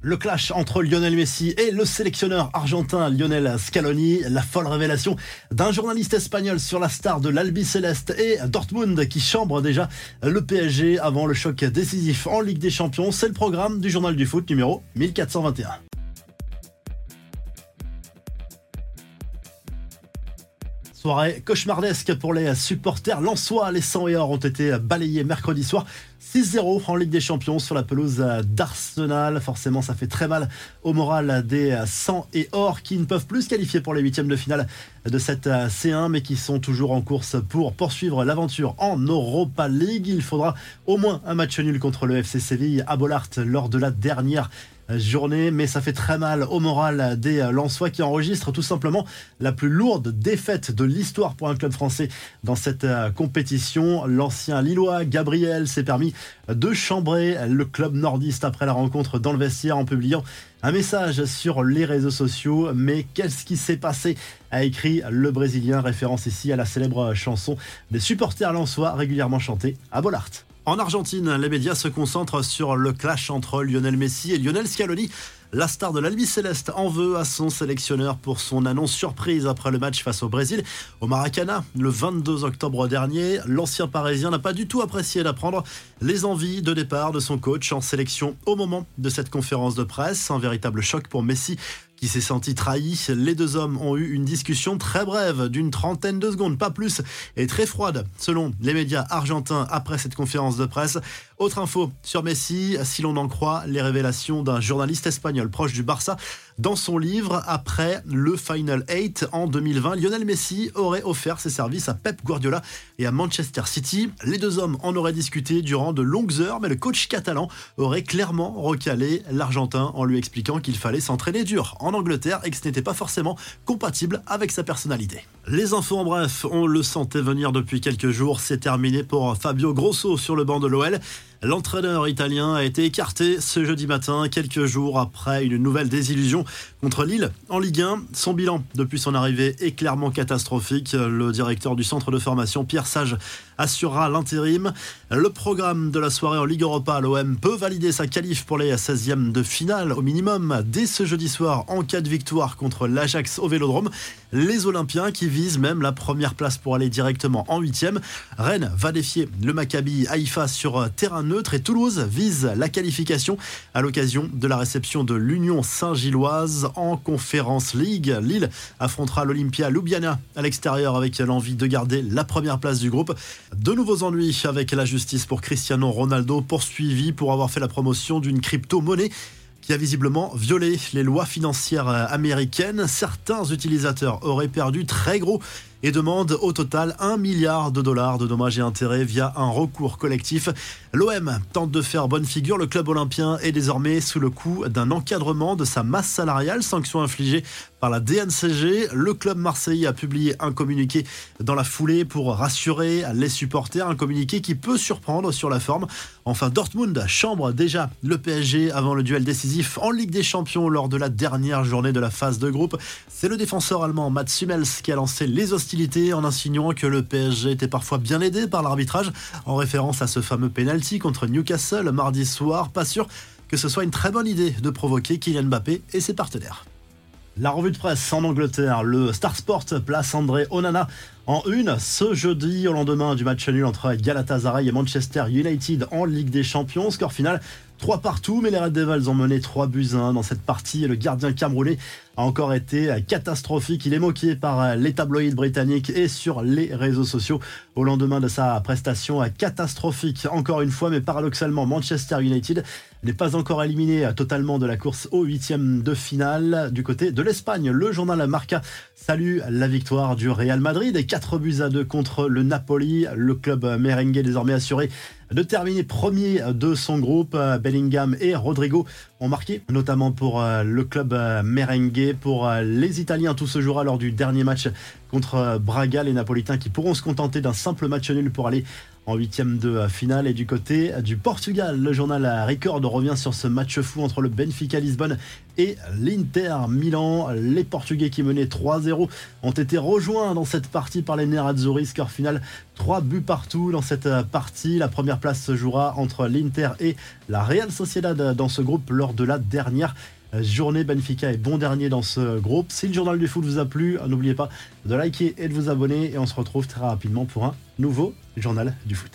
Le clash entre Lionel Messi et le sélectionneur argentin Lionel Scaloni, la folle révélation d'un journaliste espagnol sur la star de l'Albi Céleste et Dortmund qui chambre déjà le PSG avant le choc décisif en Ligue des Champions. C'est le programme du journal du foot numéro 1421. Soirée cauchemardesque pour les supporters lensois. Les 100 et or ont été balayés mercredi soir 6-0 en Ligue des Champions sur la pelouse d'Arsenal. Forcément, ça fait très mal au moral des 100 et or qui ne peuvent plus se qualifier pour les huitièmes de finale de cette C1, mais qui sont toujours en course pour poursuivre l'aventure en Europa League. Il faudra au moins un match nul contre le FC Séville à Bollard lors de la dernière journée, mais ça fait très mal au moral des Lensois qui enregistrent tout simplement la plus lourde défaite de l'histoire pour un club français dans cette euh, compétition. L'ancien Lillois Gabriel s'est permis de chambrer le club nordiste après la rencontre dans le vestiaire en publiant un message sur les réseaux sociaux. Mais qu'est-ce qui s'est passé a écrit le Brésilien, référence ici à la célèbre chanson des supporters lensois régulièrement chantée à Bollard. En Argentine, les médias se concentrent sur le clash entre Lionel Messi et Lionel Scaloni. La star de l'Albi Céleste en veut à son sélectionneur pour son annonce surprise après le match face au Brésil au Maracana le 22 octobre dernier. L'ancien parisien n'a pas du tout apprécié d'apprendre les envies de départ de son coach en sélection au moment de cette conférence de presse. Un véritable choc pour Messi qui s'est senti trahi. Les deux hommes ont eu une discussion très brève, d'une trentaine de secondes, pas plus, et très froide, selon les médias argentins après cette conférence de presse. Autre info sur Messi, si l'on en croit les révélations d'un journaliste espagnol proche du Barça, dans son livre après le Final 8 en 2020, Lionel Messi aurait offert ses services à Pep Guardiola et à Manchester City. Les deux hommes en auraient discuté durant de longues heures, mais le coach catalan aurait clairement recalé l'Argentin en lui expliquant qu'il fallait s'entraîner dur en Angleterre et que ce n'était pas forcément compatible avec sa personnalité. Les infos en bref, on le sentait venir depuis quelques jours, c'est terminé pour Fabio Grosso sur le banc de l'OL. L'entraîneur italien a été écarté ce jeudi matin, quelques jours après une nouvelle désillusion contre Lille en Ligue 1. Son bilan depuis son arrivée est clairement catastrophique. Le directeur du centre de formation, Pierre Sage, assurera l'intérim. Le programme de la soirée en Ligue Europa, l'OM peut valider sa qualif pour les 16e de finale au minimum dès ce jeudi soir en cas de victoire contre l'Ajax au Vélodrome. Les Olympiens qui visent même la première place pour aller directement en 8e. Rennes va défier le Maccabi Haïfa sur terrain neutre et Toulouse vise la qualification à l'occasion de la réception de l'Union Saint-Gilloise en Conférence League. Lille affrontera l'Olympia Ljubljana à l'extérieur avec l'envie de garder la première place du groupe. De nouveaux ennuis avec la justice pour Cristiano Ronaldo poursuivi pour avoir fait la promotion d'une crypto-monnaie qui a visiblement violé les lois financières américaines. Certains utilisateurs auraient perdu très gros et demande au total 1 milliard de dollars de dommages et intérêts via un recours collectif. L'OM tente de faire bonne figure. Le club olympien est désormais sous le coup d'un encadrement de sa masse salariale, sanction infligée par la DNCG. Le club marseillais a publié un communiqué dans la foulée pour rassurer les supporters, un communiqué qui peut surprendre sur la forme. Enfin, Dortmund chambre déjà le PSG avant le duel décisif en Ligue des Champions lors de la dernière journée de la phase de groupe. C'est le défenseur allemand Mats Hummels qui a lancé les en insinuant que le PSG était parfois bien aidé par l'arbitrage, en référence à ce fameux penalty contre Newcastle mardi soir. Pas sûr que ce soit une très bonne idée de provoquer Kylian Mbappé et ses partenaires. La revue de presse en Angleterre, le Star Sport place André Onana en une ce jeudi au lendemain du match nul entre Galatasaray et Manchester United en Ligue des Champions. Score final 3 partout, mais les Red Devils ont mené 3 buts 1 dans cette partie et le gardien camerounais a encore été catastrophique. Il est moqué par les tabloïds britanniques et sur les réseaux sociaux au lendemain de sa prestation catastrophique. Encore une fois, mais paradoxalement, Manchester United n'est pas encore éliminé totalement de la course au huitième de finale du côté de l'Espagne. Le journal Marca salue la victoire du Real Madrid et 4 buts à 2 contre le Napoli. Le club merengue désormais assuré de terminer premier de son groupe. Bellingham et Rodrigo ont marqué, notamment pour euh, le club euh, merengue. Pour euh, les Italiens, tout se jouera lors du dernier match contre Braga. Les Napolitains qui pourront se contenter d'un simple match nul pour aller en huitième de finale. Et du côté du Portugal, le journal Record revient sur ce match fou entre le Benfica Lisbonne et l'Inter Milan. Les Portugais qui menaient 3-0 ont été rejoints dans cette partie par les Nerazzurri. Score final 3 buts partout dans cette partie. La première place se jouera entre l'Inter et la Real Sociedad dans ce groupe lors de la dernière journée. Benfica est bon dernier dans ce groupe. Si le journal du foot vous a plu, n'oubliez pas de liker et de vous abonner. Et on se retrouve très rapidement pour un nouveau journal du foot.